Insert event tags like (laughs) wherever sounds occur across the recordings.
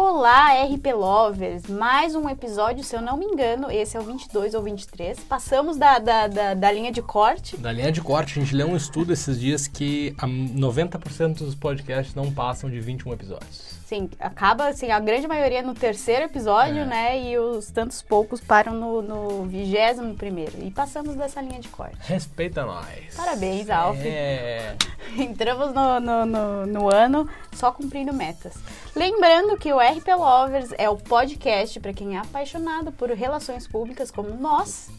Olá, RP Lovers! Mais um episódio, se eu não me engano, esse é o 22 ou 23. Passamos da, da, da, da linha de corte. Da linha de corte, a gente leu um estudo esses dias que a 90% dos podcasts não passam de 21 episódios. Sim, acaba, assim, a grande maioria no terceiro episódio, É. né? E os tantos poucos param no, no vigésimo primeiro. E passamos dessa linha de corte. Respeita nós. Parabéns, Alf. É. (laughs) Entramos no, no, no, no ano só cumprindo metas. Lembrando que o RP Lovers é o podcast para quem é apaixonado por relações públicas como nós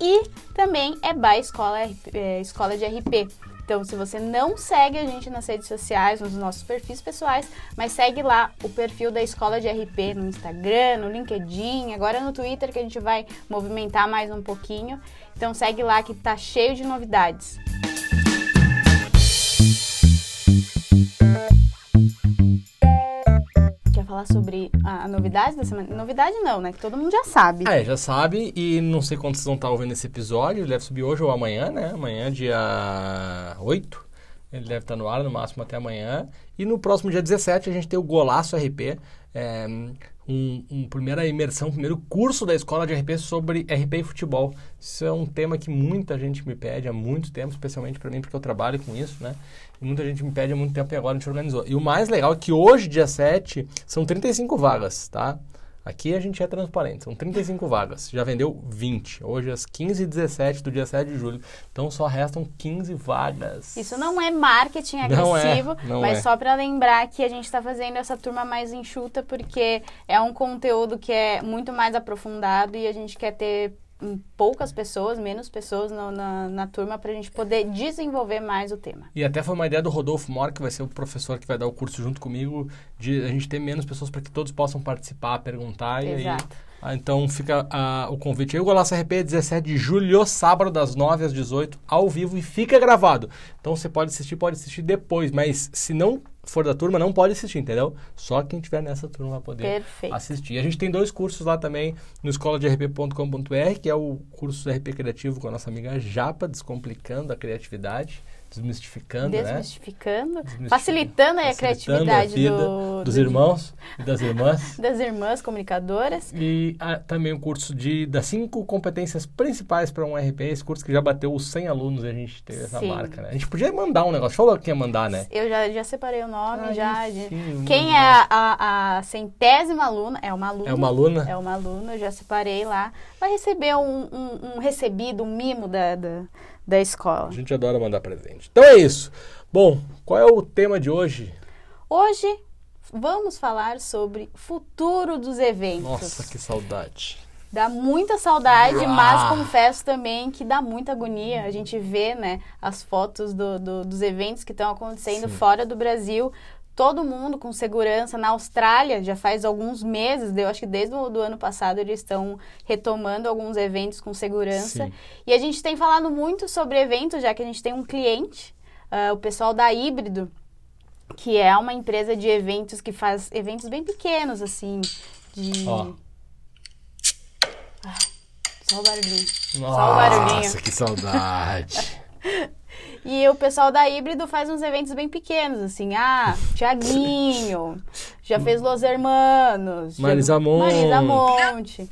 e também é by Escola, é, Escola de RP. Então, se você não segue a gente nas redes sociais, nos nossos perfis pessoais, mas segue lá o perfil da Escola de RP no Instagram, no LinkedIn, agora no Twitter que a gente vai movimentar mais um pouquinho. Então, segue lá que tá cheio de novidades. Falar sobre a, a novidade da semana? Novidade não, né? Que todo mundo já sabe. Ah, é, já sabe, e não sei quando vocês vão estar ouvindo esse episódio, ele deve subir hoje ou amanhã, né? Amanhã, dia 8. Ele deve estar no ar, no máximo até amanhã. E no próximo dia 17 a gente tem o Golaço RP, é, um, um primeira imersão, primeiro curso da escola de RP sobre RP e futebol. Isso é um tema que muita gente me pede há muito tempo, especialmente para mim, porque eu trabalho com isso, né? E muita gente me pede há muito tempo e agora a gente organizou. E o mais legal é que hoje, dia 7, são 35 vagas, tá? Aqui a gente é transparente, são 35 vagas. Já vendeu 20. Hoje, às 15h17 do dia 7 de julho. Então só restam 15 vagas. Isso não é marketing Não é, agressivo, mas é. só para lembrar que a gente está fazendo essa turma mais enxuta porque é um conteúdo que é muito mais aprofundado e a gente quer ter poucas pessoas, menos pessoas no- na, na turma para a gente poder desenvolver mais o tema. E até foi uma ideia do Rodolfo Mor, que vai ser o professor que vai dar o curso junto comigo, de a gente ter menos pessoas para que todos possam participar, perguntar. E aí, Exato. ah, então fica ah, o convite aí. O Golaço RP é 17 de julho, sábado, das 9 às 18, ao vivo e fica gravado. Então você pode assistir, pode assistir depois, mas se não for da turma, não pode assistir, entendeu? Só quem tiver nessa turma vai poder Perfeito. assistir. E a gente tem dois cursos lá também no escola-de-rp.com.br, que é o curso RP Criativo com a nossa amiga Japa, descomplicando a criatividade, desmistificando, né? Desmistificando, Desmistificando. facilitando aí a Facilitando criatividade vida do, dos do- irmãos e das irmãs. (laughs) das irmãs comunicadoras. E ah, também o curso de, das cinco competências principais para um RP, esse curso que já bateu os 100 alunos e a gente teve essa Sim. marca, né? A gente podia mandar um negócio, falou que ia mandar, né? Eu já, já separei o nome, Ah, já. sim, de- um Quem é a, a, a centésima aluna? É uma aluna. É uma aluna? É uma aluna, eu já separei lá. Vai receber um, um, um recebido, um mimo da, da, da escola. A gente adora mandar presente. Então é isso. Bom, qual é o tema de hoje? Hoje vamos falar sobre futuro dos eventos. Nossa, que saudade. Dá muita saudade, Ah. mas confesso também que dá muita agonia. A gente vê, né, as fotos do- do- dos eventos que estão acontecendo Sim. fora do Brasil. Todo mundo com segurança. Na Austrália, já faz alguns meses, eu acho que desde o do ano passado, eles estão retomando alguns eventos com segurança. Sim. E a gente tem falado muito sobre eventos, já que a gente tem um cliente, ah, o pessoal da Híbrido, que é uma empresa de eventos que faz eventos bem pequenos, assim, de... Ó. Só o barulhinho. Só o barulhinho. Nossa, que saudade. (laughs) E o pessoal da Híbrido faz uns eventos bem pequenos, assim, ah, (laughs) Tiaguinho, já fez Los Hermanos, Marisa Monte. Marisa Monte.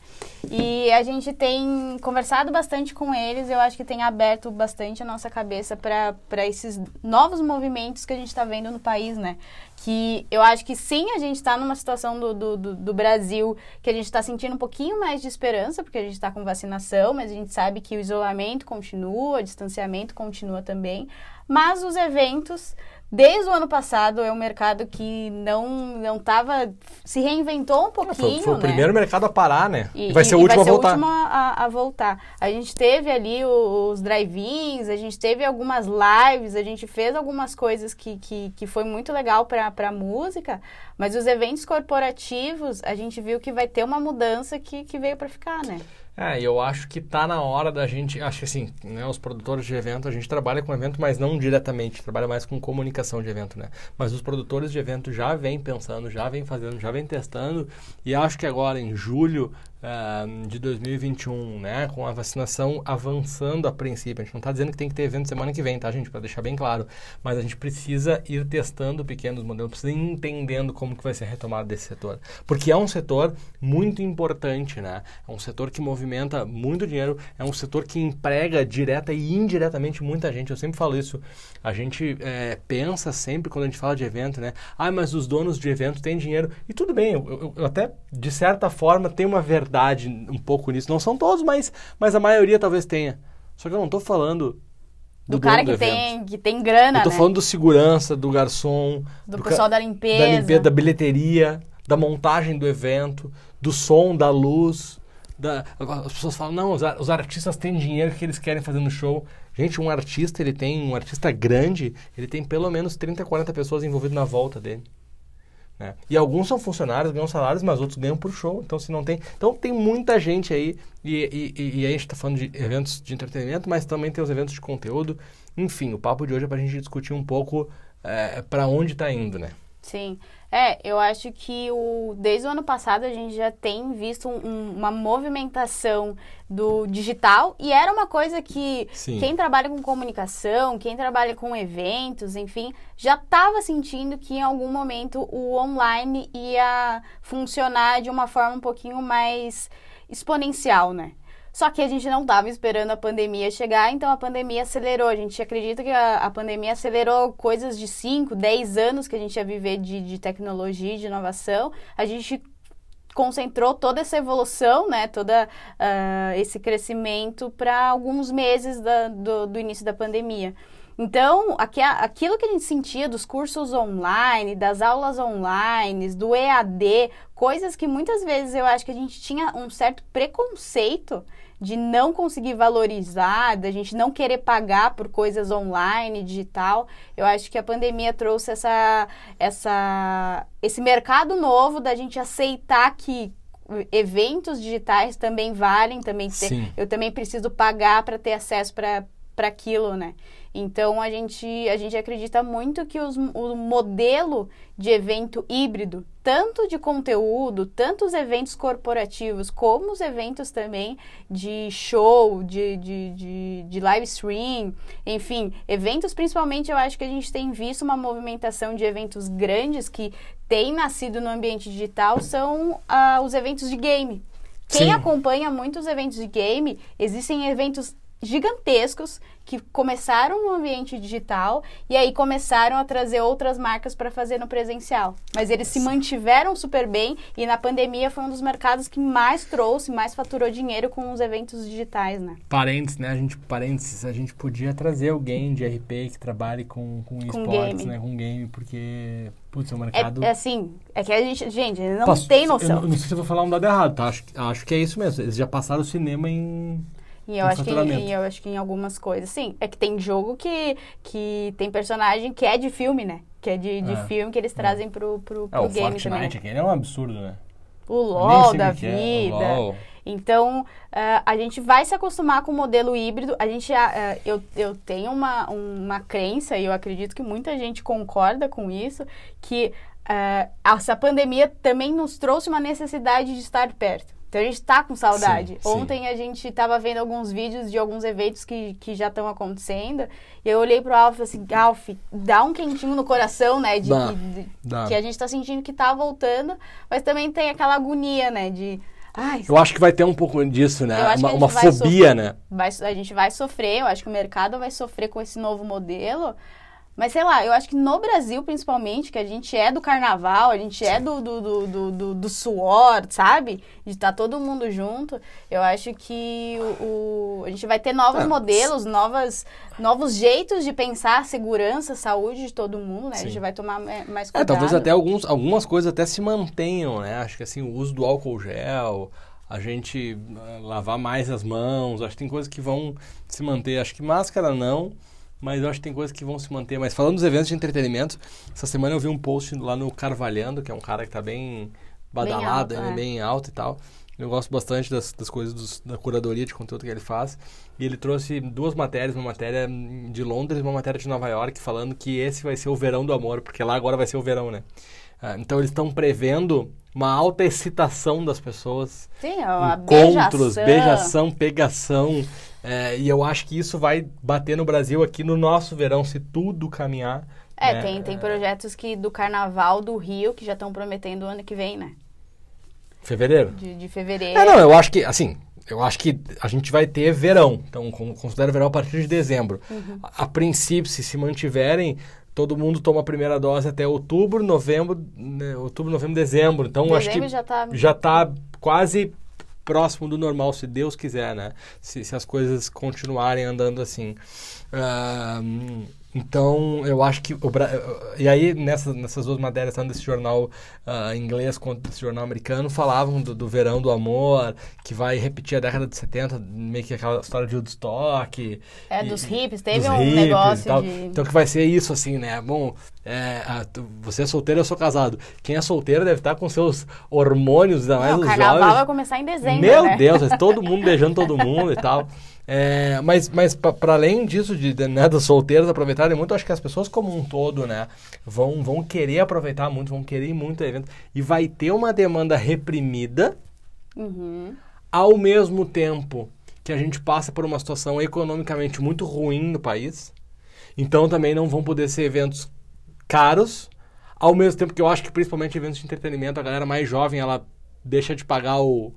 E a gente tem conversado bastante com eles, eu acho que tem aberto bastante a nossa cabeça para esses novos movimentos que a gente está vendo no país, né? Que eu acho que sim, a gente está numa situação do, do, do- do Brasil que a gente está sentindo um pouquinho mais de esperança, porque a gente está com vacinação, mas a gente sabe que o isolamento continua, o distanciamento continua também. Mas os eventos, desde o ano passado, é um mercado que não não tava se reinventou um pouquinho, Foi, foi o né? primeiro mercado a parar, né? E, E vai e- ser o e último vai ser a voltar. o último a, a voltar. A gente teve ali o- os drive-ins, a gente teve algumas lives, a gente fez algumas coisas que, que, que foi muito legal para a música, mas os eventos corporativos, a gente viu que vai ter uma mudança que, que veio para ficar, né? É, eu acho que tá na hora da gente, acho que assim, né, os produtores de evento, a gente trabalha com evento, mas não diretamente, trabalha mais com comunicação de evento, né? Mas os produtores de evento já vêm pensando, já vêm fazendo, já vêm testando, e acho que agora em julho uh, de 2021, né? Com a vacinação avançando a princípio. A gente não está dizendo que tem que ter evento semana que vem, tá, gente? Para deixar bem claro. Mas a gente precisa ir testando pequenos modelos, precisa ir entendendo como que vai ser a retomada desse setor. Porque é um setor muito importante, né? É um setor que movimenta muito dinheiro, é um setor que emprega direta e indiretamente muita gente. Eu sempre falo isso. A gente é, pensa sempre quando a gente fala de evento, né? Ah, mas os donos de evento têm dinheiro. E tudo bem, eu, eu, eu até, de certa forma, tenho uma verdade um pouco nisso. Não são todos, mas, mas a maioria talvez tenha. Só que eu não estou falando do, do cara que, do tem, que tem grana, Eu tô né? falando do segurança, do garçom, do, do pessoal da limpeza. da limpeza, da bilheteria, da montagem do evento, do som, da luz. Da... As pessoas falam, não, os, os artistas têm dinheiro que eles querem fazer no show. Gente, um artista, ele tem, um artista grande, ele tem pelo menos 30, 40 pessoas envolvidas na volta dele. Né? E alguns são funcionários, ganham salários, mas outros ganham por show. Então, se não tem. Então, tem muita gente aí. E, e, e a gente está falando de eventos de entretenimento, mas também tem os eventos de conteúdo. Enfim, o papo de hoje é para a gente discutir um pouco é, para onde está indo, né? Sim. É, eu acho que o, desde o ano passado a gente já tem visto um, uma movimentação do digital e era uma coisa que Sim. quem trabalha com comunicação, quem trabalha com eventos, enfim, já estava sentindo que em algum momento o online ia funcionar de uma forma um pouquinho mais exponencial, né? Só que a gente não estava esperando a pandemia chegar, então a pandemia acelerou. A gente acredita que a, a pandemia acelerou coisas de 5, 10 anos que a gente ia viver de, de tecnologia, de inovação. A gente concentrou toda essa evolução, né, todo uh, esse crescimento para alguns meses da, do, do início da pandemia. Então, aqui, aquilo que a gente sentia dos cursos online, das aulas online, do EAD, coisas que muitas vezes eu acho que a gente tinha um certo preconceito de não conseguir valorizar, da gente não querer pagar por coisas online, digital. Eu acho que a pandemia trouxe essa, essa, esse mercado novo da gente aceitar que eventos digitais também valem, também ter, eu também preciso pagar para ter acesso para aquilo, né? Então a gente, a gente acredita muito que os, o modelo de evento híbrido, tanto de conteúdo, tanto os eventos corporativos, como os eventos também de show, de, de, de, de live stream, enfim, eventos principalmente eu acho que a gente tem visto uma movimentação de eventos grandes que tem nascido no ambiente digital são uh, os eventos de game. Quem Sim. acompanha muitos eventos de game, existem eventos gigantescos que começaram no ambiente digital e aí começaram a trazer outras marcas para fazer no presencial. Mas eles se mantiveram super bem e na pandemia foi um dos mercados que mais trouxe, mais faturou dinheiro com os eventos digitais, né? Parênteses, né? A gente, parênteses, a gente podia trazer alguém de RP que trabalhe com, com, com esportes, game. né? Com game, porque, putz, é um mercado... É, é assim, é que a gente, gente, não Passo, tem noção. Eu não sei se eu vou falar um dado errado, tá? Acho, acho que é isso mesmo. Eles já passaram o cinema em e eu, acho que, e eu acho que em algumas coisas, sim. É que tem jogo que, que tem personagem que é de filme, né? Que é de, de é. filme que eles é. trazem é. pro, pro, pro é, game Fortnite também. aquele é um absurdo, né? O LOL da vida. É. LOL. Então, uh, a gente vai se acostumar com o modelo híbrido. A gente, uh, eu, eu tenho uma, uma crença, e eu acredito que muita gente concorda com isso, que uh, essa pandemia também nos trouxe uma necessidade de estar perto. Então a gente está com saudade. Sim, Ontem sim. a gente estava vendo alguns vídeos de alguns eventos que, que já estão acontecendo. E eu olhei pro Alf e falei assim, Alf, dá um quentinho no coração, né? De, dá, que, dá. que a gente está sentindo que está voltando, mas também tem aquela agonia, né? De. Ai, eu acho que vai ter um pouco disso, né? Uma, uma fobia, sofrer, né? Vai, a gente vai sofrer, eu acho que o mercado vai sofrer com esse novo modelo. Mas sei lá, eu acho que no Brasil, principalmente, que a gente é do carnaval, a gente é Sim. é do, do, do, do, do, suor, sabe? De estar tá todo mundo junto. Eu acho que o, o a gente vai ter novos é. modelos, novas, novos jeitos de pensar a segurança, a saúde de todo mundo, né? Sim. A gente vai tomar mais cuidado. É, talvez até alguns, algumas coisas até se mantenham, né? Acho que assim, o uso do álcool gel, a gente uh, lavar mais as mãos, acho que tem coisas que vão se manter. Acho que máscara não mas eu acho que tem coisas que vão se manter. Mas falando dos eventos de entretenimento, essa semana eu vi um post lá no Carvalhando, que é um cara que está bem badalado, bem alto, é. bem alto e tal. Eu gosto bastante das, das coisas dos, da curadoria de conteúdo que ele faz. E ele trouxe duas matérias, uma matéria de Londres e uma matéria de Nova York, falando que esse vai ser o verão do amor, porque lá agora vai ser o verão, né? Ah, então eles estão prevendo uma alta excitação das pessoas. Sim, é uma encontros, beijação. beijação, pegação. É, e eu acho que isso vai bater no Brasil aqui no nosso verão, se tudo caminhar. É, né? tem, tem projetos que do Carnaval do Rio que já estão prometendo o ano que vem, né? Fevereiro? De, de fevereiro. É, não, eu acho que, assim, eu acho que a gente vai ter verão. Então, con- considero verão a partir de dezembro. Uhum. A, a princípio, se se mantiverem, todo mundo toma a primeira dose até outubro, novembro, né, outubro, novembro, dezembro. Então, acho que Dezembro já tá- já tá quase próximo do normal, se Deus quiser, né? Se, se as coisas continuarem andando assim. Então, eu acho que o Bra... E aí, nessas, nessas duas matérias, tanto desse jornal ah, inglês quanto desse jornal americano, falavam do, do verão do amor, que vai repetir a década de 70, meio que aquela história de Woodstock. É, e- dos hippies, teve um hippies negócio de- Então, que vai ser isso, assim, né? Bom, é, ah, tu- você é solteiro, eu sou casado. Quem é solteiro deve estar com seus hormônios, ainda mais Não, o os carnaval jovens. vai começar em dezembro, Meu né? Deus, é todo mundo beijando todo mundo e tal. É, mas mas para além disso, de, de, né, dos solteiros aproveitarem muito, acho que as pessoas como um todo, né, vão, vão querer aproveitar muito, vão querer ir muito ao evento. E vai ter uma demanda reprimida Uhum. ao mesmo tempo que a gente passa por uma situação economicamente muito ruim no país. Então também não vão poder ser eventos caros, ao mesmo tempo que eu acho que principalmente eventos de entretenimento, a galera mais jovem, ela deixa de pagar o,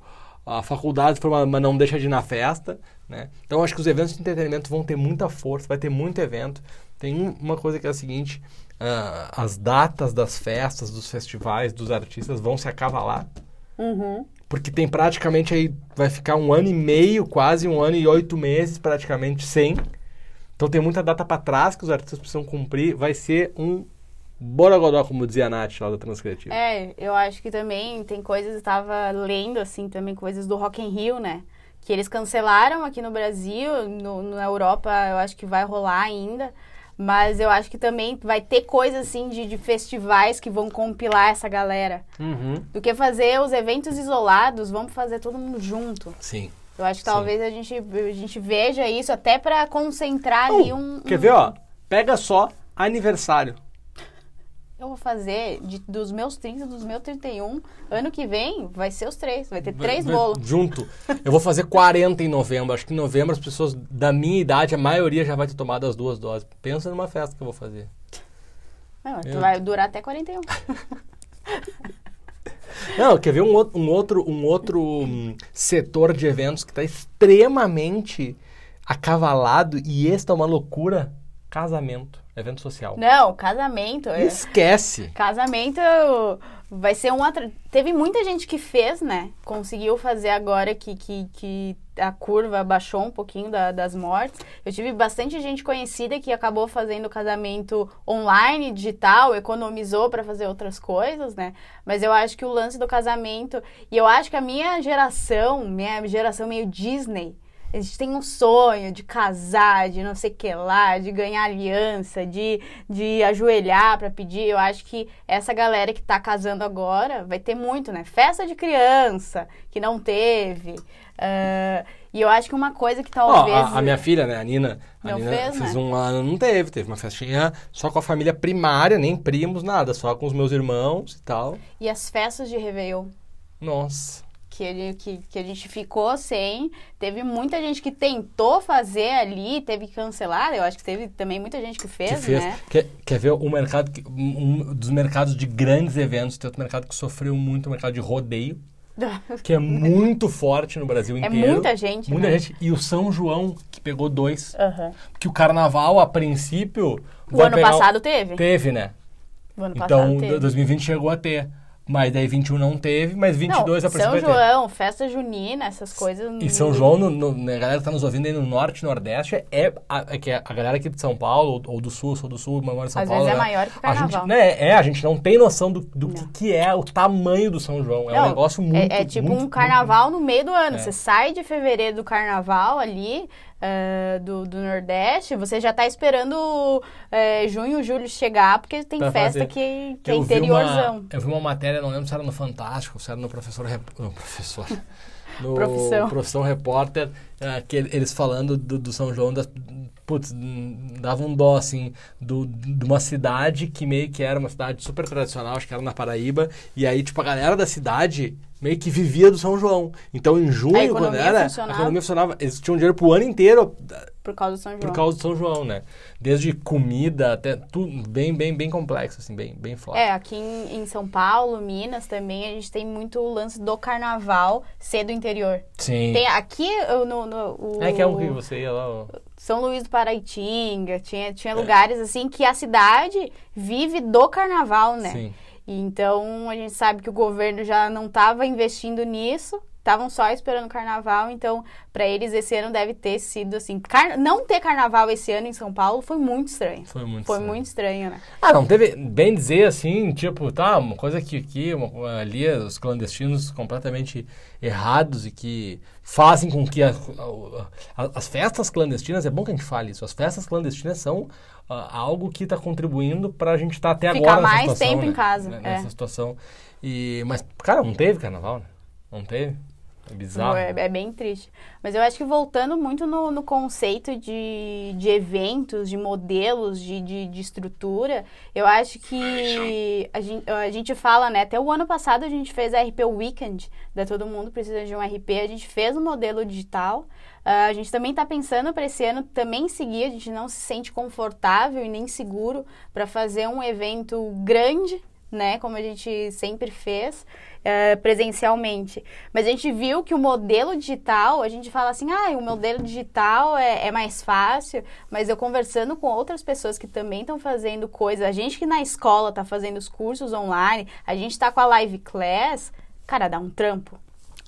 a faculdade, mas não deixa de ir na festa, né? Então eu acho que os eventos de entretenimento vão ter muita força, vai ter muito evento. Tem um- uma coisa que é a seguinte, ah, as datas das festas, dos festivais, dos artistas vão se acavalar. Uhum. Porque tem praticamente aí, vai ficar um ano e meio, quase um ano e oito meses praticamente sem. Então tem muita data para trás que os artistas precisam cumprir. Vai ser um borogodó, como dizia a Nath lá da Transcriativa. É, eu acho que também tem coisas, eu estava lendo, assim, também coisas do Rock in Rio, né? Que eles cancelaram aqui no Brasil, no, na Europa eu acho que vai rolar ainda. Mas eu acho que também vai ter coisas, assim, de, de festivais que vão compilar essa galera. Uhum. Do que fazer os eventos isolados, vamos fazer todo mundo junto. Sim. Eu acho que Sim. talvez a gente, a gente veja isso até para concentrar ali um, Quer um- ver, ó? Pega só aniversário. Eu vou fazer de- dos meus 30, dos meus 31. Ano que vem vai ser os três. Vai ter três bolos. Junto. Eu vou fazer 40 em novembro. Acho que em novembro as pessoas da minha idade, a maioria já vai ter tomado as duas doses. Pensa numa festa que eu vou fazer. Não, tu Eu- vai durar até 41. (laughs) Não, quer ver um outro, um outro, um outro hum, setor de eventos que está extremamente acavalado e esta é uma loucura? Casamento, evento social. Não, casamento. é- Esquece. Casamento vai ser um atra... Teve muita gente que fez, né? Conseguiu fazer agora que, que, que a curva baixou um pouquinho da- das mortes. Eu tive bastante gente conhecida que acabou fazendo casamento online, digital, economizou para fazer outras coisas, né? Mas eu acho que o lance do casamento. E eu acho que a minha geração, minha geração meio Disney. A gente tem um sonho de casar, de não sei o que lá, de ganhar aliança, de, de ajoelhar pra pedir. Eu acho que essa galera que tá casando agora vai ter muito, né? Festa de criança, que não teve. Ah, e eu acho que uma coisa que talvez. a, a minha filha, né, a Nina, a Não Nina fez, né? um ano, não teve, teve uma festinha só com a família primária, nem primos, nada, só com os meus irmãos e tal. E as festas de Réveillon. Nossa. Que, ele, que, que a gente ficou sem. Teve muita gente que tentou fazer ali, teve que cancelar. Eu acho que teve também muita gente que fez, que fez. né? Quer, quer ver o mercado, que, um dos mercados de grandes eventos, tem outro mercado que sofreu muito, o mercado de rodeio, (laughs) que é muito forte no Brasil É inteiro. muita gente, Muita né? gente. E o São João, que pegou dois. Aham. Que o carnaval, a princípio. O ano passado teve? Teve, né? O ano Então, teve. 2020 chegou a ter. Mas daí 21 não teve, mas 22 não, a princípio São. João, festa junina, essas coisas. E São João, no, no- a galera que tá nos ouvindo aí no Norte e Nordeste, é, a, é que a galera aqui de São Paulo, ou, ou do Sul, sou do Sul, moro em São Às Paulo. vezes é maior que o a gente, carnaval. né, É, a gente não tem noção do, do que, que é o tamanho do São João. É um Não, negócio muito É, é tipo muito, um carnaval no meio do ano. É. Você sai de fevereiro do carnaval ali, uh, do, do Nordeste, você já está esperando uh, junho, julho chegar, porque tem pra festa que, que é interiorzão. Uma, eu vi uma matéria, não lembro se era no Fantástico, se era no Professor... (laughs) No professor... (laughs) No profissão. profissão Repórter, uh, que eles falando do, do São João das, putz, dava um dó, assim, do, de uma cidade que meio que era uma cidade super tradicional, acho que era na Paraíba, e aí, tipo, a galera da cidade meio que vivia do São João. Então, em junho, quando era, funcionava. a economia funcionava. Eles tinham dinheiro pro ano inteiro. Por causa do São João. Por causa do São João, né? Desde comida até tudo bem, bem, bem complexo, assim, bem, bem forte. É, aqui em, em São Paulo, Minas também, a gente tem muito o lance do carnaval ser do interior. Sim. Tem aqui no... no o, é que é um rio, você ia lá... Ó. São Luís do Paraitinga, tinha, tinha é. lugares assim que a cidade vive do carnaval, né? Sim. Então a gente sabe que o governo já não estava investindo nisso, estavam só esperando o carnaval, então para eles esse ano deve ter sido assim, car... não ter carnaval esse ano em São Paulo foi muito estranho. Foi muito foi estranho. muito estranho, né? Ah, não teve bem dizer assim, tipo, tá, uma coisa que aqui ali os clandestinos completamente errados e que fazem com que a, a, a, as festas clandestinas, é bom que a gente fale isso, as festas clandestinas são algo que está contribuindo para a gente estar tá até Ficar agora mais nessa situação, tempo né? em casa. Né? É. Nessa situação. E, mas, cara, não teve carnaval, né? Não teve. É bizarro. É, é, bem triste. Mas eu acho que voltando muito no, no conceito de, de eventos, de modelos, de, de, de, estrutura, eu acho que a gente, a gente fala, né? Até o ano passado a gente fez a RP Weekend, da Todo Mundo Precisa de um RP. A gente fez um modelo digital. Uh, a gente também está pensando para esse ano também seguir, a gente não se sente confortável e nem seguro para fazer um evento grande, né, como a gente sempre fez uh, presencialmente. Mas a gente viu que o modelo digital, a gente fala assim, ah, o modelo digital é, é mais fácil, mas eu conversando com outras pessoas que também estão fazendo coisas, a gente que na escola está fazendo os cursos online, a gente está com a live class, cara, dá um trampo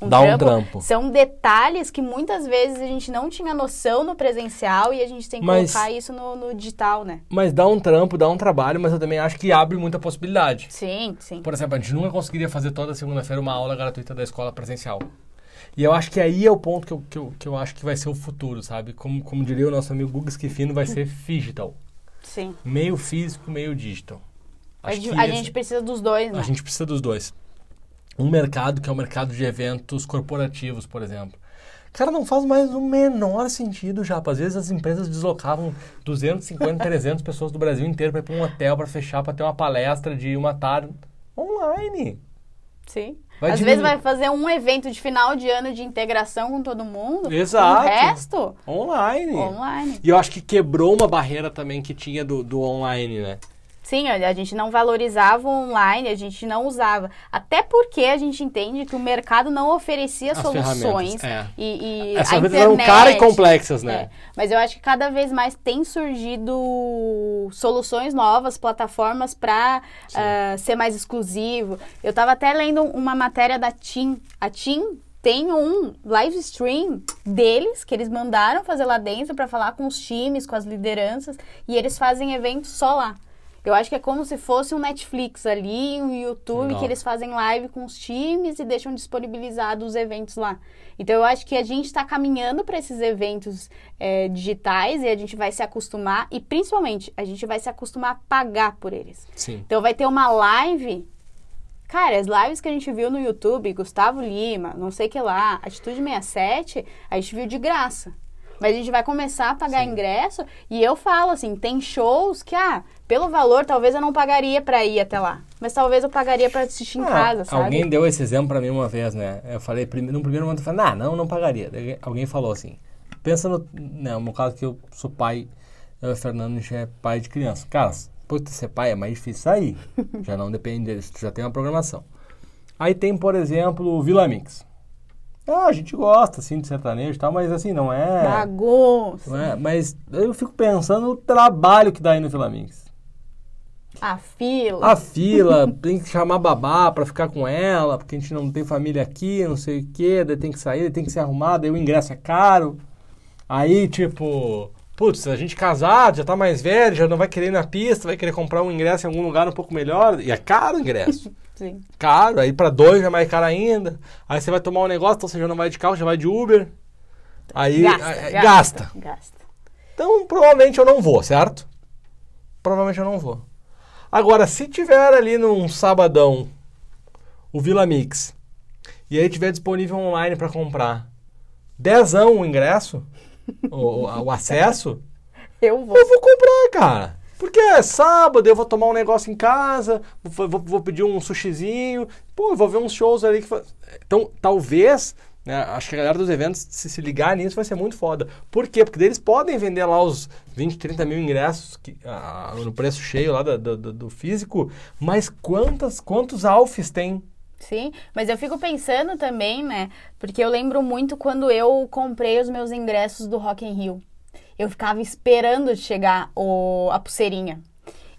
um Dá trampo, um trampo. São detalhes que muitas vezes a gente não tinha noção no presencial e a gente tem que mas, colocar isso no, no, digital, né? Mas dá um trampo, dá um trabalho, mas eu também acho que abre muita possibilidade. Sim, sim. Por exemplo, a gente nunca conseguiria fazer toda segunda-feira uma aula gratuita da escola presencial. E eu acho que aí é o ponto que eu, que eu, que eu acho que vai ser o futuro, sabe? Como, como diria o nosso amigo Guga Schifino, vai ser (laughs) digital. Sim. Meio físico, meio digital. a, gente, a gente precisa dos dois, né? A gente precisa dos dois um mercado que é o mercado de eventos corporativos, por exemplo. Cara, não faz mais o menor sentido já. Às vezes as empresas deslocavam 250, 300 (laughs) pessoas do Brasil inteiro para ir para um hotel para fechar, para ter uma palestra de uma tarde online. Sim. Vai Às vezes vai fazer um evento de final de ano de integração com todo mundo. Exato. O resto? Online. Online. E eu acho que quebrou uma barreira também que tinha do, do online, né? Sim, a gente não valorizava o online, a gente não usava. Até porque a gente entende que o mercado não oferecia As soluções. É. E, e Essas a eram caras e complexas, né? É. Mas eu acho que cada vez mais tem surgido soluções novas, plataformas para uh, ah, ser mais exclusivo. Eu estava até lendo uma matéria da TIM. A TIM tem um live stream deles que eles mandaram fazer lá dentro para falar com os times, com as lideranças, e eles fazem eventos só lá. Eu acho que é como se fosse um Netflix ali, um YouTube, que eles fazem live com os times e deixam disponibilizados os eventos lá. Então, eu acho que a gente está caminhando para esses eventos é, digitais e a gente vai se acostumar, e principalmente, a gente vai se acostumar a pagar por eles. Sim. Então, vai ter uma live. Cara, as lives que a gente viu no YouTube, Gustavo Lima, não sei o que lá, Atitude 67, a gente viu de graça. Mas a gente vai começar a pagar Sim. ingresso e eu falo assim, tem shows que, ah, pelo valor, talvez eu não pagaria para ir até lá. Mas talvez eu pagaria para assistir em ah, casa, sabe? Alguém deu esse exemplo para mim uma vez, né? Eu falei, no primeiro momento, eu falei, não, não pagaria. Alguém falou assim, pensa no, né, no caso que eu sou pai, eu, Fernando, a gente é pai de criança. Cara, depois de ser pai é mais difícil sair. (laughs) já não depende deles, tu já tem uma programação. Aí tem, por exemplo, o Vila Mix. Ah, a gente gosta, assim, de sertanejo e tal, mas assim, não é... Bagunça. Não é, mas eu fico pensando no trabalho que dá aí no Vila Mix. A fila. A fila, (laughs) tem que chamar babá pra ficar com ela, porque a gente não tem família aqui, não sei o quê, daí tem que sair, tem que ser arrumado, aí o ingresso é caro. Aí, tipo, putz, a gente casado, já tá mais velho, já não vai querer ir na pista, vai querer comprar um ingresso em algum lugar um pouco melhor, e é caro o ingresso. (laughs) Sim. Caro, aí para dois já é mais caro ainda. Aí você vai tomar um negócio, então você já não vai de carro, já vai de Uber. Aí Gasta, é, gasta, gasta. gasta. Então, provavelmente eu não vou, certo? Provavelmente eu não vou. Agora, se tiver ali num sabadão o Vila Mix e aí tiver disponível online para comprar, dezão o ingresso, (laughs) o, o- o acesso, Eu vou. eu vou comprar, cara. Porque é sábado, eu vou tomar um negócio em casa, vou, vou- pedir um sushizinho, pô, vou ver uns shows ali que... Então, talvez, né, acho que a galera dos eventos, se se ligar nisso, vai ser muito foda. Por quê? Porque eles podem vender lá os 20, 30 mil ingressos que, ah, no preço cheio lá do, do- do físico, mas quantas, quantos alfs tem? Sim, mas eu fico pensando também, né? Porque eu lembro muito quando eu comprei os meus ingressos do Rock in Rio. Eu ficava esperando chegar o, a pulseirinha.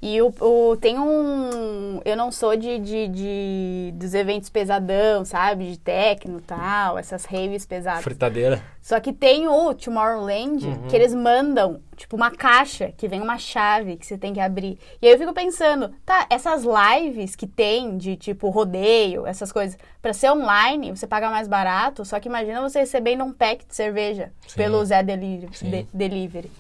E o, o- tem um. Eu não sou de, de, de- dos eventos pesadão, sabe? De techno e tal, essas raves pesadas. Fritadeira. Só que tem o Tomorrowland, Uhum. que eles mandam, tipo, uma caixa que vem uma chave que você tem que abrir. E aí eu fico pensando, tá, essas lives que tem de, tipo, rodeio, essas coisas, pra ser online, você paga mais barato, só que imagina você recebendo um pack de cerveja Sim. pelo Zé Delivery. De- delivery.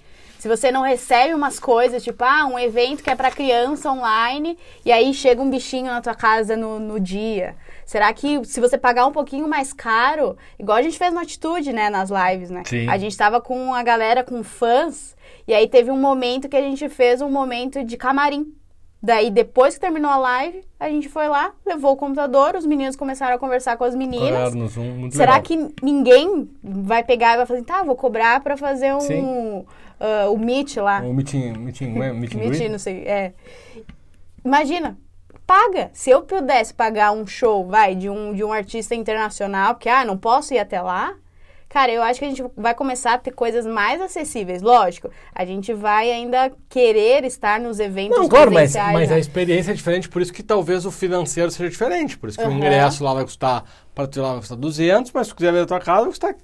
Se você não recebe umas coisas, tipo, ah, um evento que é pra criança online, e aí chega um bichinho na tua casa no, no dia. Será que se você pagar um pouquinho mais caro, igual a gente fez no Atitude, né, nas lives, né? Sim. A gente tava com a galera, com fãs, e aí teve um momento que a gente fez um momento de camarim. Daí, depois que terminou a live, a gente foi lá, levou o computador, os meninos começaram a conversar com as meninas. Claro, no Zoom, muito Será legal. que ninguém vai pegar e vai falar assim, tá, vou cobrar pra fazer um, Sim. Ah, o Meet lá. O meeting, meeting, meeting, meeting Meet, greet? não sei, é. Imagina, paga. Se eu pudesse pagar um show, vai, de um, de um artista internacional, porque, ah, não posso ir até lá. Cara, eu acho que a gente vai começar a ter coisas mais acessíveis. Lógico, a gente vai ainda querer estar nos eventos Não, claro, mas, mas né? a experiência é diferente, por isso que talvez o financeiro seja diferente. Por isso que o Aham. ingresso lá vai custar, para tu lá vai custar 200, mas se tu quiser ver a tua casa vai custar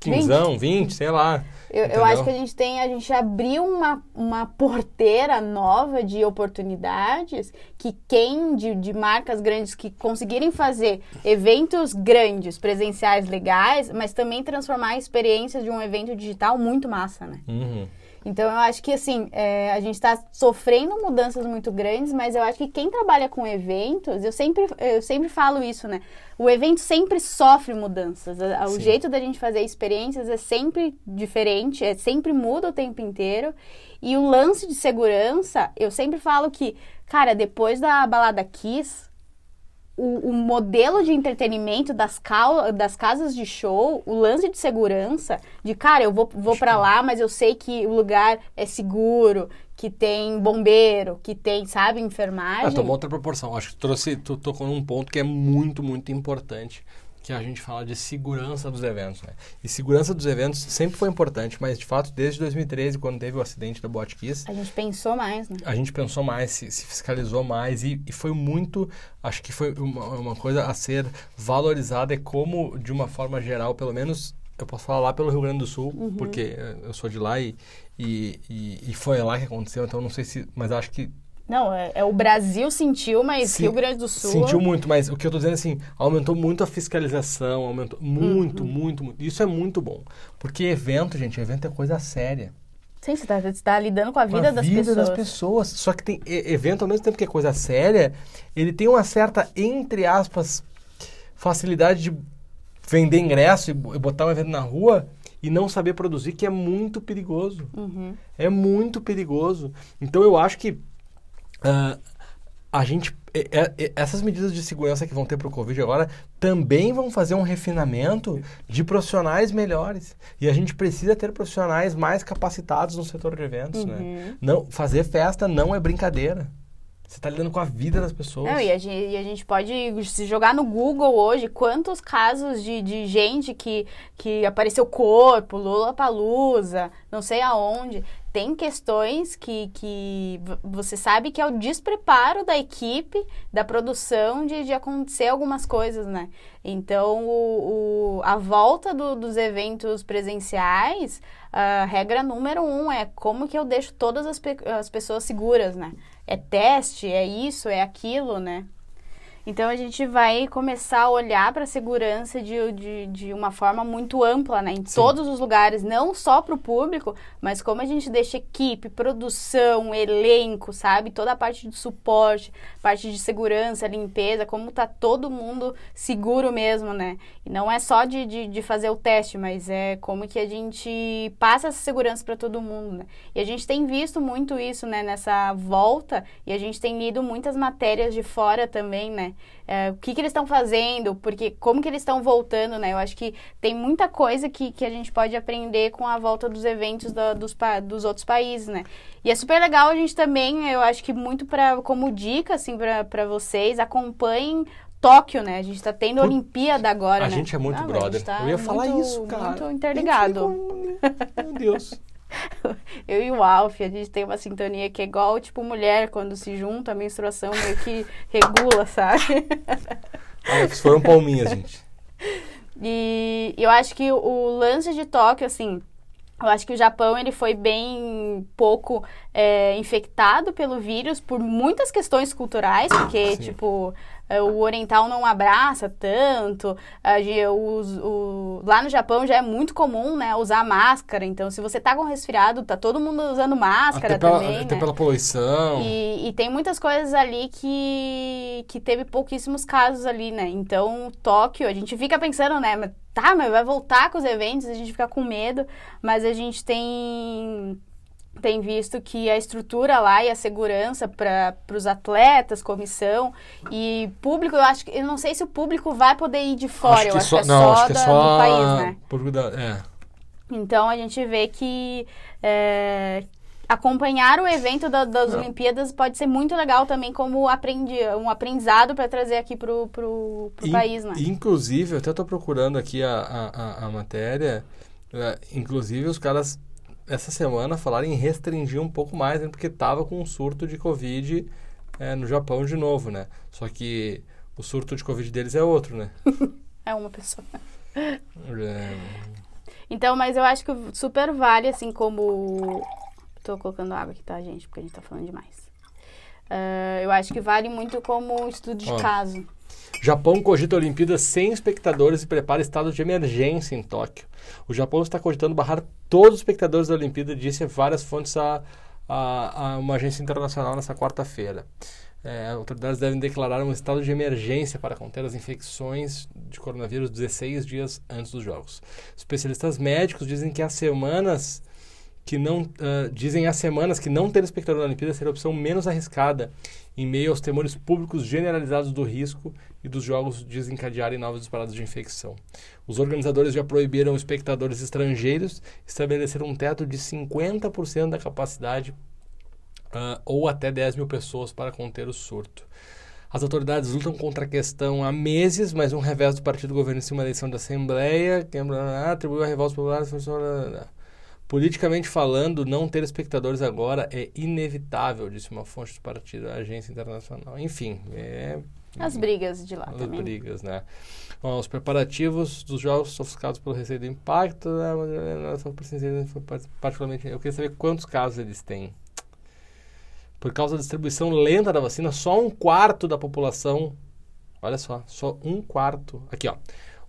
15, 20, sei lá. Eu, eu acho que a gente tem, a gente abriu uma, uma porteira nova de oportunidades que quem de, de marcas grandes que conseguirem fazer eventos grandes, presenciais legais, mas também transformar a experiência de um evento digital muito massa, né? Uhum. Então eu acho que assim, é, a gente está sofrendo mudanças muito grandes, mas eu acho que quem trabalha com eventos, eu sempre, eu sempre falo isso, né? O evento sempre sofre mudanças. O Sim. jeito da gente fazer experiências é sempre diferente, é sempre muda o tempo inteiro. E o lance de segurança, eu sempre falo que, cara, depois da balada Kiss, o, o modelo de entretenimento das, cal- das casas de show, o lance de segurança, de cara, eu vou, vou para lá, mas eu sei que o lugar é seguro, que tem bombeiro, que tem, sabe, enfermagem. Ah, tomou outra proporção. Acho que tu trouxe, tu tocou num ponto que é muito, muito importante, que a gente fala de segurança dos eventos, né? E segurança dos eventos sempre foi importante, mas de fato, desde 2013, quando teve o acidente da Boate Kiss, A gente pensou mais, né? a gente pensou mais, se, se fiscalizou mais e, e foi muito, acho que foi uma, uma coisa a ser valorizada e como, de uma forma geral, pelo menos eu posso falar lá pelo Rio Grande do Sul, Uhum. porque eh, eu sou de lá e, e, e, e foi lá que aconteceu, então não sei se, mas acho que Não, é, é o Brasil sentiu, mas Sim, Rio Grande do Sul. sentiu muito, mas o que eu tô dizendo é assim, aumentou muito a fiscalização, aumentou muito, muito, muito. Isso é muito bom, porque evento, gente, evento é coisa séria. Sim, você tá, você tá lidando com a com vida, a das, vida pessoas. das pessoas. Só que tem evento, ao mesmo tempo que é coisa séria, ele tem uma certa, entre aspas, facilidade de vender ingresso e e botar um evento na rua e não saber produzir, que é muito perigoso. Uhum. É muito perigoso. Então eu acho que ah, a gente. essas medidas de segurança que vão ter para o Covid agora também vão fazer um refinamento de profissionais melhores. E a gente precisa ter profissionais mais capacitados no setor de eventos. Uhum. Né? Não, fazer festa não é brincadeira. Você está lidando com a vida das pessoas. Não, e, a gente, e a gente pode se jogar no Google hoje quantos casos de, de gente que, que apareceu corpo, Lula Palusa, não sei aonde. Tem questões que, que você sabe que é o despreparo da equipe, da produção, de, de acontecer algumas coisas, né? Então, o, o- a volta do- dos eventos presenciais, a regra número um é como que eu deixo todas as, as pessoas seguras, né? É teste, é isso, é aquilo, né? Então a gente vai começar a olhar para a segurança de, de, de, uma forma muito ampla, né? Em Sim. todos os lugares, não só para o público, mas como a gente deixa equipe, produção, elenco, sabe? Toda a parte de suporte, parte de segurança, limpeza, como tá todo mundo seguro mesmo, né? E não é só de, de, de fazer o teste, mas é como que a gente passa essa segurança para todo mundo, né? E a gente tem visto muito isso, né? Nessa volta, e a gente tem lido muitas matérias de fora também, né? É, o que, que eles estão fazendo, porque como que eles estão voltando, né? Eu acho que tem muita coisa que, que a gente pode aprender com a volta dos eventos da, dos, dos outros países, né? E é super legal a gente também, eu acho que muito para como dica, assim, para vocês, acompanhem Tóquio, né? A gente tá tendo Por... Olimpíada agora, a né? A gente é muito ah, brother. Tá eu ia falar muito, isso, cara. Muito interligado. Meu Deus. (laughs) (laughs) eu e o Alf, a gente tem uma sintonia que é igual, tipo, mulher, quando se junta, a menstruação meio que (laughs) regula, sabe? ah, foram palminhas, gente. E eu acho que o lance de Tóquio, assim, eu acho que o Japão ele foi bem pouco é, infectado pelo vírus por muitas questões culturais, porque, Sim. tipo, é, o oriental não abraça tanto. O, o, lá no Japão já é muito comum, né, usar máscara. Então, se você tá com resfriado, tá todo mundo usando máscara até pela, também, Até né? pela poluição. E, e, tem muitas coisas ali que, que teve pouquíssimos casos ali, né? Então, Tóquio, a gente fica pensando, né, tá, mas vai voltar com os eventos, a gente fica com medo, mas a gente tem tem visto que a estrutura lá e a segurança para os atletas, comissão e público, eu acho que eu não sei se o público vai poder ir de fora, acho eu acho só, que é não, só, acho que é só do país, né? Por, é. Então a gente vê que é, acompanhar o evento da, das não. Olimpíadas pode ser muito legal também como aprendi, um aprendizado para trazer aqui pro In, país, né? Inclusive, eu até estou procurando aqui a, a, a matéria, é, inclusive os caras essa semana falaram em restringir um pouco mais, né, porque estava com um surto de Covid é, no Japão de novo, né? Só que o surto de Covid deles é outro, né? (laughs) é uma pessoa. É... Então, mas eu acho que super vale, assim como... Tô colocando água aqui, tá, gente? Porque a gente tá falando demais. Uh, eu acho que vale muito como estudo de caso. Japão cogita Olimpíadas sem espectadores e prepara estado de emergência em Tóquio. O Japão está cogitando barrar todos os espectadores da Olimpíada, disse várias fontes a, a, a uma agência internacional nessa quarta-feira. É, autoridades devem declarar um estado de emergência para conter as infecções de coronavírus 16 dias antes dos Jogos. Especialistas médicos dizem que há semanas que não uh, dizem há semanas que não ter espectador na Olimpíada seria a opção menos arriscada em meio aos temores públicos generalizados do risco e dos jogos desencadearem novas disparadas de infecção. Os organizadores já proibiram espectadores estrangeiros estabelecer um teto de 50% da capacidade uh, ou até 10 mil pessoas para conter o surto. As autoridades lutam contra a questão há meses, mas um revés do partido governo em cima da eleição da Assembleia que atribuiu a revolta popular. Politicamente falando, não ter espectadores agora é inevitável, disse uma fonte do partido, a agência internacional. Enfim, é as brigas de lá as também. As brigas, né? Bom, os preparativos dos jogos sofisticados pelo receio do impacto, né? particularmente. Eu queria saber quantos casos eles têm. Por causa da distribuição lenta da vacina, só um quarto da população. Olha só, só um quarto. Aqui, ó.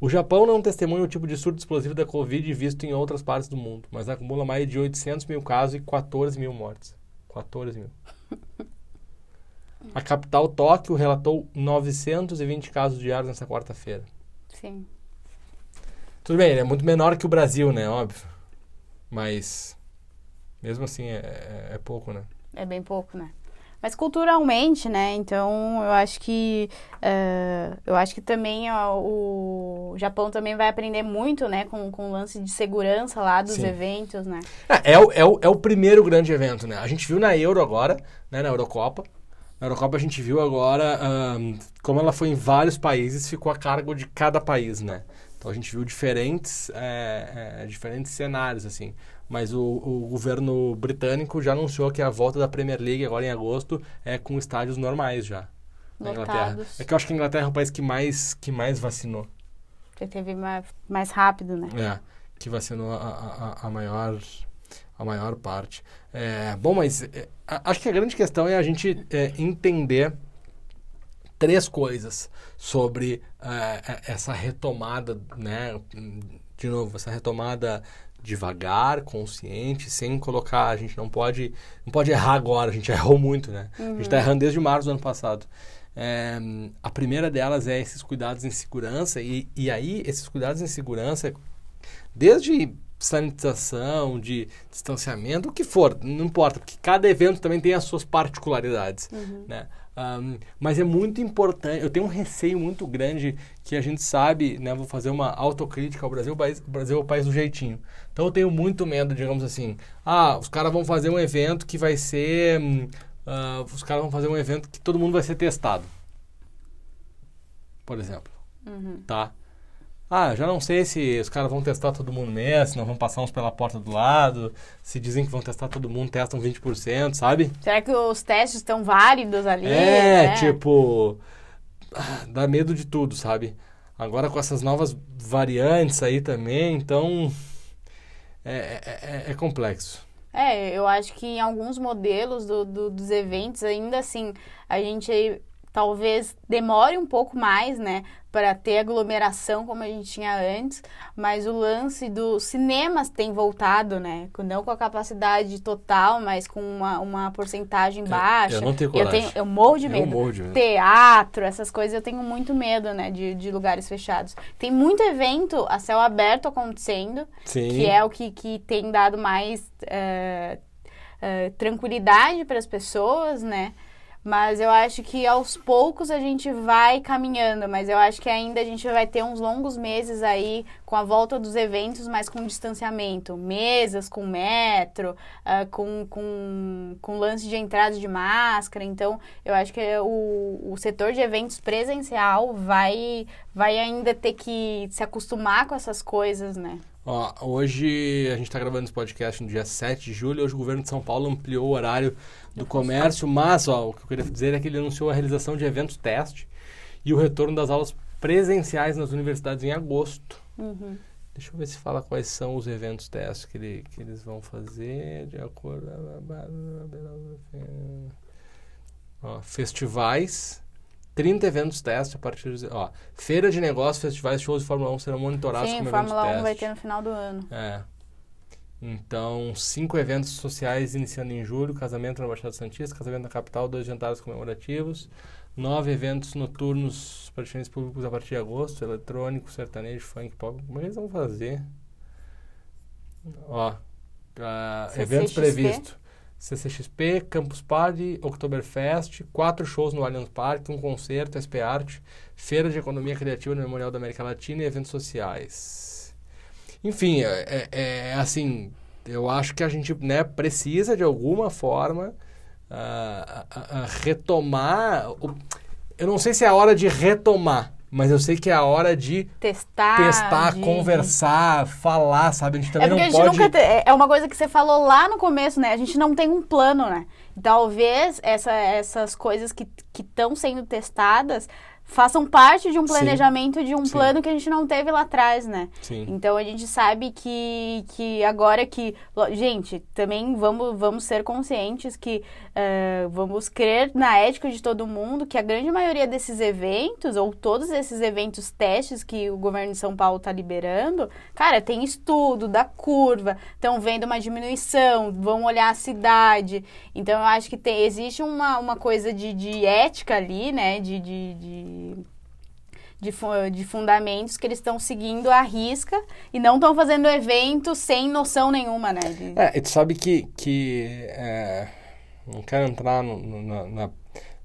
O Japão não testemunha o tipo de surto explosivo da Covid visto em outras partes do mundo, mas acumula mais de 800 mil casos e 14 mil mortes. 14 mil. (laughs) A capital, Tóquio, relatou 920 casos diários nessa quarta-feira. Sim. Tudo bem, ele é muito menor que o Brasil, né? Óbvio. Mas, mesmo assim, é, é, é pouco, né? É bem pouco, né? Mas culturalmente, né? Então eu acho que uh, eu acho que também ó, o Japão também vai aprender muito, né? Com, com o lance de segurança lá dos Sim. eventos, né? É, é, o, é, o, é o primeiro grande evento, né? A gente viu na Euro agora, né? Na Eurocopa. Na Eurocopa a gente viu agora um, como ela foi em vários países, ficou a cargo de cada país, né? Então a gente viu diferentes, é, é, diferentes cenários, assim mas o, o, governo britânico já anunciou que a volta da Premier League agora em agosto é com estádios normais já na Inglaterra. É que eu acho que a Inglaterra é o país que mais, que mais vacinou. Que teve mais, mais rápido, né? É, que vacinou a, a, a maior a maior parte. É, bom, mas é, acho que a grande questão é a gente é, entender três coisas sobre uh, essa retomada, né? De novo, essa retomada devagar, consciente, sem colocar, a gente não pode, não pode errar agora, a gente errou muito, né? Uhum. A gente está uhum. errando desde março do ano passado. É, a primeira delas é esses cuidados em segurança e, e aí esses cuidados em segurança, desde sanitização, de distanciamento, o que for, não importa, porque cada evento também tem as suas particularidades, uhum. né? Um, mas é muito importante, eu tenho um receio muito grande que a gente sabe, né, vou fazer uma autocrítica ao Brasil, o, país, o Brasil é o país do jeitinho. Então eu tenho muito medo, digamos assim, ah, os caras vão fazer um evento que vai ser, uh, os caras vão fazer um evento que todo mundo vai ser testado, por exemplo, uhum. tá? Ah, já não sei se os caras vão testar todo mundo mesmo, se não vão passar uns pela porta do lado, se dizem que vão testar todo mundo, testam 20%, sabe? Será que os testes estão válidos ali? É, né? tipo, ah, dá medo de tudo, sabe? Agora com essas novas variantes aí também, então é, é, é, é complexo. É, eu acho que em alguns modelos do, do, dos eventos, ainda assim, a gente talvez demore um pouco mais, né, para ter aglomeração como a gente tinha antes, mas o lance dos cinemas tem voltado, né? Não com a capacidade total, mas com uma, uma porcentagem baixa. Eu não tenho coragem. Eu, tenho, eu morro de medo. Eu morro de medo. Teatro, essas coisas, eu tenho muito medo, né? De, de lugares fechados. Tem muito evento a céu aberto acontecendo, Sim. que é o que, que tem dado mais uh, uh, tranquilidade para as pessoas, né? Mas eu acho que aos poucos a gente vai caminhando, mas eu acho que ainda a gente vai ter uns longos meses aí com a volta dos eventos, mas com distanciamento. Mesas com metro, uh, com, com, com lance de entrada de máscara. Então, eu acho que o, o setor de eventos presencial vai, vai ainda ter que se acostumar com essas coisas, né? Ó, hoje a gente está gravando esse podcast no dia 7 de julho. Hoje o governo de São Paulo ampliou o horário do comércio, mas ó, o que eu queria dizer é que ele anunciou a realização de eventos teste e o retorno das aulas presenciais nas universidades em agosto. Uhum. Deixa eu ver se fala quais são os eventos teste que, ele, que eles vão fazer de acordo. Ó, festivais 30 eventos teste a partir de. Ó, feira de negócios, festivais, shows de Fórmula 1 serão monitorados Sim, como Fórmula eventos 1 vai ter no final do ano. É. Então, cinco eventos sociais iniciando em julho: casamento na Baixada Santista, casamento na capital, dois jantares comemorativos, nove eventos noturnos para diferentes públicos a partir de agosto: eletrônico, sertanejo, funk, pop. Como é que eles vão fazer? Ó, uh, eventos previstos. CCXP, Campus Party, Oktoberfest, quatro shows no Allianz Parque, um concerto, SP Art, Feira de Economia Criativa no Memorial da América Latina e eventos sociais. Enfim, é, é, é assim, eu acho que a gente né, precisa de alguma forma uh, uh, uh, retomar. O, eu não sei se é a hora de retomar, mas eu sei que é a hora de testar, testar de... conversar, falar, sabe? A gente também é não a pode... Nunca te... É uma coisa que você falou lá no começo, né? A gente não tem um plano, né? Talvez essa, essas coisas que estão sendo testadas façam parte de um planejamento, Sim. de um Sim. plano que a gente não teve lá atrás, né? Sim. Então a gente sabe que, que agora que. Gente, também vamos, vamos ser conscientes que uh, vamos crer na ética de todo mundo, que a grande maioria desses eventos, ou todos esses eventos testes que o governo de São Paulo está liberando, cara, tem estudo da curva, estão vendo uma diminuição, vão olhar a cidade. Então eu acho que tem, existe uma, uma coisa de, de ética ali, né? de, de, de de, de fundamentos que eles estão seguindo à risca e não estão fazendo evento sem noção nenhuma, né? De... É, e tu sabe que, que é, não quero entrar no, no, na,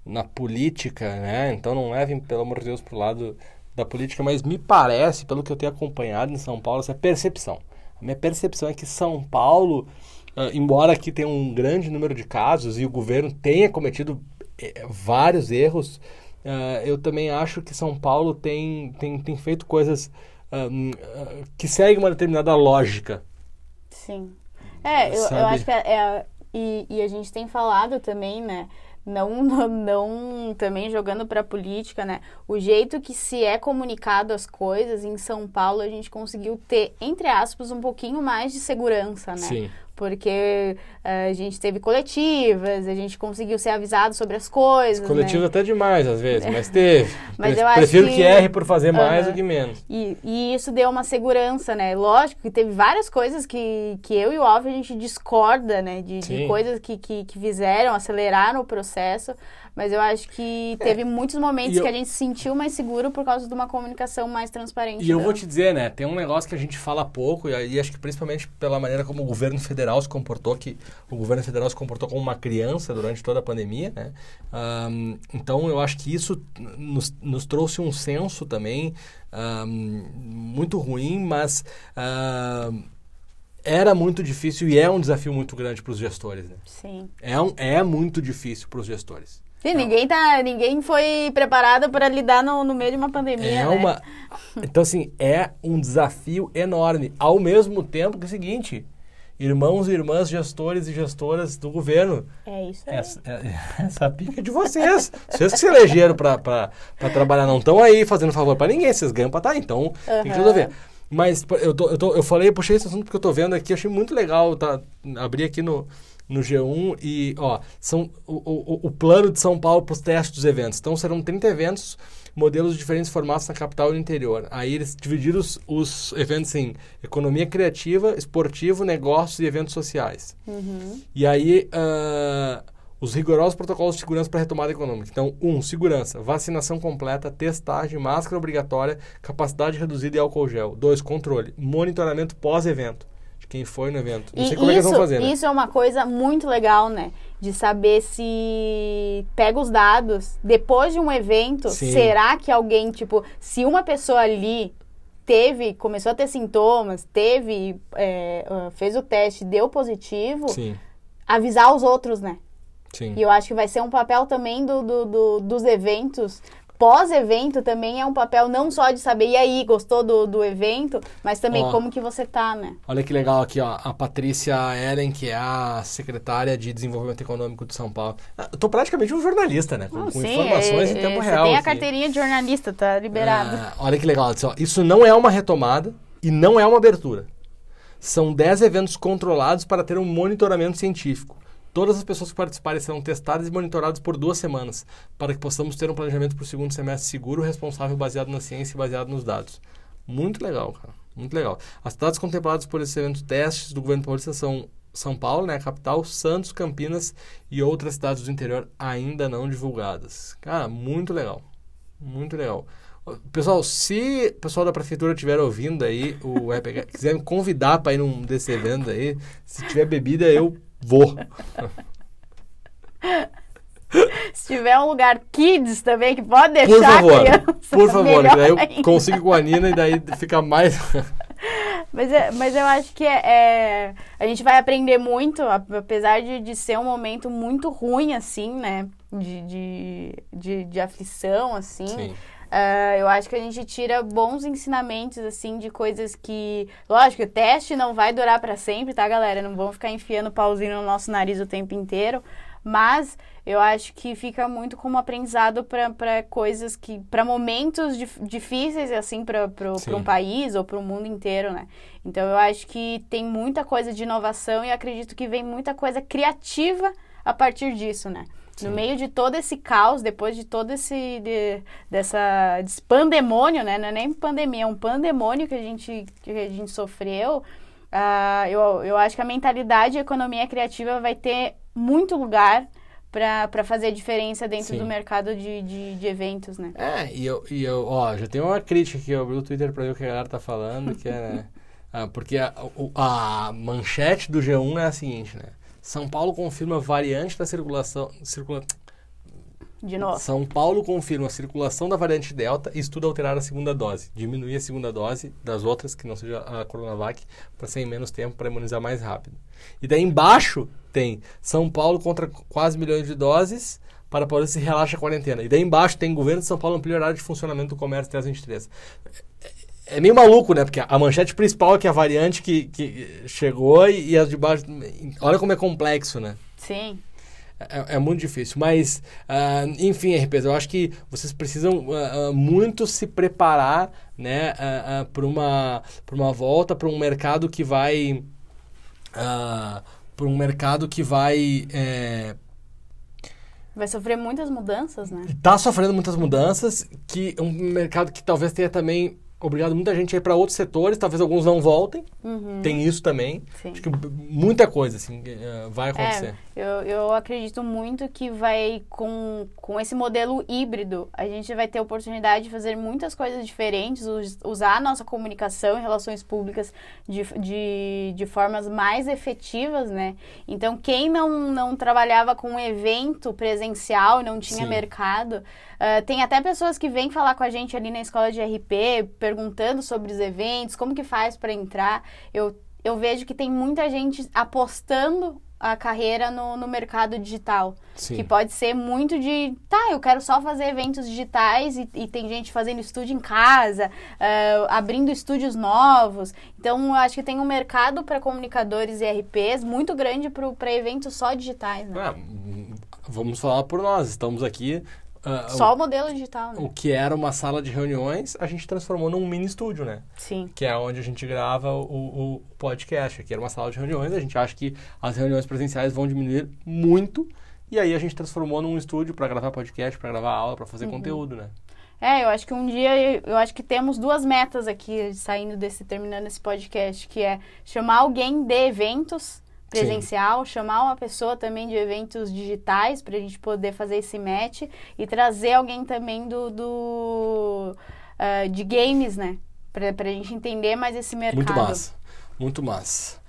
na, política, né? Então não levem, pelo amor de Deus, pro lado da política, mas me parece, pelo que eu tenho acompanhado em São Paulo, essa percepção. A minha percepção é que São Paulo, uh, embora aqui tenha um grande número de casos e o governo tenha cometido eh, vários erros, Uh, eu também acho que São Paulo tem, tem, tem feito coisas uh, que seguem uma determinada lógica. Sim. É, eu, eu acho que é, é, e, e a gente tem falado também, né? Não, (laughs) não, não também jogando para política, né? O jeito que se é comunicado as coisas em São Paulo, a gente conseguiu ter, entre aspas, um pouquinho mais de segurança, né? Sim. Porque uh, a gente teve coletivas, a gente conseguiu ser avisado sobre as coisas. Coletivas né? até demais, às vezes, mas teve. (laughs) mas eu acho prefiro que... que erre por fazer mais do que menos. E, e, isso deu uma segurança, né? Lógico que teve várias coisas que, que eu e o Alf a gente discorda, né? De, de coisas que, que, que fizeram, aceleraram o processo. Mas eu acho que teve é. muitos momentos eu... que a gente se sentiu mais seguro por causa de uma comunicação mais transparente. E eu vou te dizer, né? Tem um negócio que a gente fala pouco, e, e acho que principalmente pela maneira como o governo federal se comportou, que o governo federal se comportou como uma criança durante toda a pandemia, né? Um, então eu acho que isso nos, nos trouxe um senso também um, muito ruim, mas. Uh, era muito difícil e é um desafio muito grande para os gestores. Né? Sim. É, um, é muito difícil para os gestores. Sim, ninguém, tá, ninguém foi preparado para lidar no, no meio de uma pandemia. É né? uma. Então, assim, é um desafio enorme. Ao mesmo tempo que é o seguinte. Irmãos e irmãs gestores e gestoras do governo. É isso aí. Essa, é, (laughs) essa pica é de vocês. vocês que se elegeram para trabalhar não estão aí fazendo favor para ninguém. Vocês ganham para estar. Tá, então, uhum. tem que resolver. Mas eu, tô, eu, tô, eu falei, eu puxei esse assunto porque eu tô vendo aqui, achei muito legal, tá? Abri aqui no, no G1 e, ó, são o, o, o plano de São Paulo para os testes dos eventos. Então, serão 30 eventos, modelos de diferentes formatos na capital e no interior. Aí eles dividiram os, os eventos em economia criativa, esportivo, negócios e eventos sociais. Uhum. E aí, uh, os rigorosos protocolos de segurança para retomada econômica. Então, um, segurança, vacinação completa, testagem, máscara obrigatória, capacidade reduzida e álcool gel. Dois, controle, monitoramento pós-evento quem foi no evento. Não e sei como isso, é que eles vão fazer, né? Isso é uma coisa muito legal, né? De saber se pega os dados depois de um evento, Sim. será que alguém, tipo, se uma pessoa ali teve, começou a ter sintomas, teve, é, fez o teste, deu positivo, Sim. avisar os outros, né? Sim. E eu acho que vai ser um papel também do, do, do dos eventos pós-evento também é um papel não só de saber, e aí, gostou do, do evento, mas também ó, como que você tá, né? Olha que legal aqui, ó, a Patrícia Eren, que é a secretária de Desenvolvimento Econômico de São Paulo. Ah, eu tô praticamente um jornalista, né? Com, com sim, informações é, em tempo é, real. Você tem a carteirinha de jornalista, tá liberado. Ah, olha que legal, ó, isso não é uma retomada e não é uma abertura. São 10 eventos controlados para ter um monitoramento científico. Todas as pessoas que participarem serão testadas e monitoradas por duas semanas, para que possamos ter um planejamento para o segundo semestre seguro, responsável, baseado na ciência e baseado nos dados. Muito legal, cara. Muito legal. As cidades contempladas por esse evento testes do governo paulista são São Paulo, né, a capital, Santos, Campinas e outras cidades do interior ainda não divulgadas. Cara, muito legal. Muito legal. Pessoal, se o pessoal da prefeitura estiver ouvindo aí, o EPH, quiser me convidar para ir num desse evento aí, se tiver bebida, eu Vou. (laughs) Se tiver um lugar kids também que pode deixar por favor, criança, Por favor, daí eu ainda. consigo com a Nina e daí fica mais. (laughs) mas, é, mas eu acho que é, é, a gente vai aprender muito, apesar de, de ser um momento muito ruim, assim, né? De, de, de, de aflição, assim. Sim. Uh, eu acho que a gente tira bons ensinamentos, assim, de coisas que. Lógico, o teste não vai durar para sempre, tá, galera? Não vão ficar enfiando pauzinho no nosso nariz o tempo inteiro. Mas eu acho que fica muito como aprendizado para coisas que. para momentos dif difíceis, assim, para um país ou para o mundo inteiro, né? Então eu acho que tem muita coisa de inovação e acredito que vem muita coisa criativa a partir disso, né? Sim. No meio de todo esse caos, depois de todo esse de, dessa desse pandemônio, né? Não é nem pandemia, é um pandemônio que a gente que a gente sofreu. Uh, eu, eu acho que a mentalidade e a economia criativa vai ter muito lugar para fazer diferença dentro Sim. do mercado de, de, de, eventos, né? É, e eu, e eu, ó, já tenho uma crítica aqui, eu abri o Twitter para ver o que a galera tá falando, que é, né, (laughs) ah, porque a, a manchete do G1 é a seguinte, né? São Paulo confirma variante da circulação. Circula... De novo. São Paulo confirma a circulação da variante Delta e estuda alterar a segunda dose. Diminuir a segunda dose das outras, que não seja a Coronavac, para ser em menos tempo, para imunizar mais rápido. E daí embaixo tem São Paulo contra quase milhões de doses para poder se relaxa a quarentena. E daí embaixo tem governo de São Paulo amplia o horário de funcionamento do comércio até as 23 é meio maluco, né? Porque a manchete principal é que é a variante que, que chegou e, e as de baixo. Olha como é complexo, né? Sim. É, é muito difícil. Mas, uh, enfim, RPs, eu acho que vocês precisam uh, uh, muito se preparar né, para uma, uma volta, para um mercado que vai para um mercado que vai é, Vai sofrer muitas mudanças, né? Está sofrendo muitas mudanças, que um mercado que talvez tenha também obrigado muita gente a ir para outros setores, talvez alguns não voltem. Uhum. Tem isso também. Sim. Acho que muita coisa assim eh, vai acontecer. É, eu, eu acredito muito que vai com, com esse modelo híbrido, a gente vai ter oportunidade de fazer muitas coisas diferentes, usar a nossa comunicação e relações públicas de, de, de formas mais efetivas, né? Então, quem não, não trabalhava com um evento presencial, não tinha Sim. mercado, uh, tem até pessoas que vêm falar com a gente ali na escola de RP, perguntando sobre os eventos, como que faz para entrar. Eu, eu vejo que tem muita gente apostando a carreira no, no mercado digital. Sim. Que pode ser muito de, tá, eu quero só fazer eventos digitais e, e tem gente fazendo estúdio em casa, uh, abrindo estúdios novos. Então, eu acho que tem um mercado para comunicadores e RPs muito grande para eventos só digitais. Né? Ah, vamos falar por nós, estamos aqui Uh, Só o, o, modelo digital, né? O que era uma sala de reuniões, a gente transformou num mini estúdio, né? Sim. Que é onde a gente grava o, o podcast. Aqui era uma sala de reuniões, a gente acha que as reuniões presenciais vão diminuir muito. E aí a gente transformou num estúdio para gravar podcast, para gravar aula, para fazer uhum. conteúdo, né? É, eu acho que um dia, eu acho que temos duas metas aqui saindo desse, terminando esse podcast, que é chamar alguém de eventos presencial, Sim. chamar uma pessoa também de eventos digitais para a gente poder fazer esse match e trazer alguém também do, do uh, de games, né? Para a gente entender mais esse mercado. Muito massa, muito massa.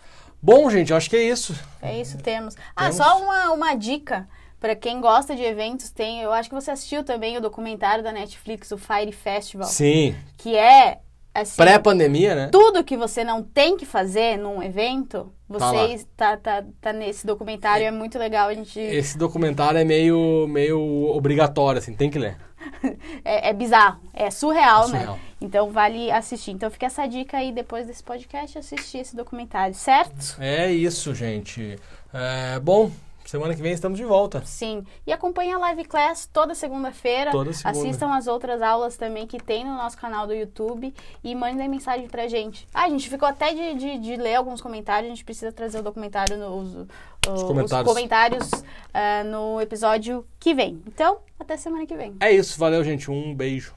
Bom, gente, acho que é isso. É isso, temos. Ah, só uma, uma dica para quem gosta de eventos, tem. Eu acho que você assistiu também o documentário da Netflix, o Fire Festival. Sim. Que é Assim, Pré-pandemia, né? Tudo que você não tem que fazer num evento, você tá, tá, tá, tá, nesse documentário, é, é muito legal a gente... Esse documentário é meio, meio obrigatório, assim, tem que ler. (laughs) é, é, bizarro, é surreal, é né? surreal, né? Então vale assistir. Então fica essa dica aí depois desse podcast, assistir esse documentário, certo? É isso, gente. É, bom, Semana que vem estamos de volta. Sim. E acompanhe a Live Class toda segunda-feira. Toda segunda. Assistam as outras aulas também que tem no nosso canal do YouTube e mandem mensagem pra gente. Ah, a gente ficou até de, de, de ler alguns comentários. A gente precisa trazer o documentário, no, os, os, comentários, os comentários uh, no episódio que vem. Então, até semana que vem. É isso. Valeu, gente. Um beijo.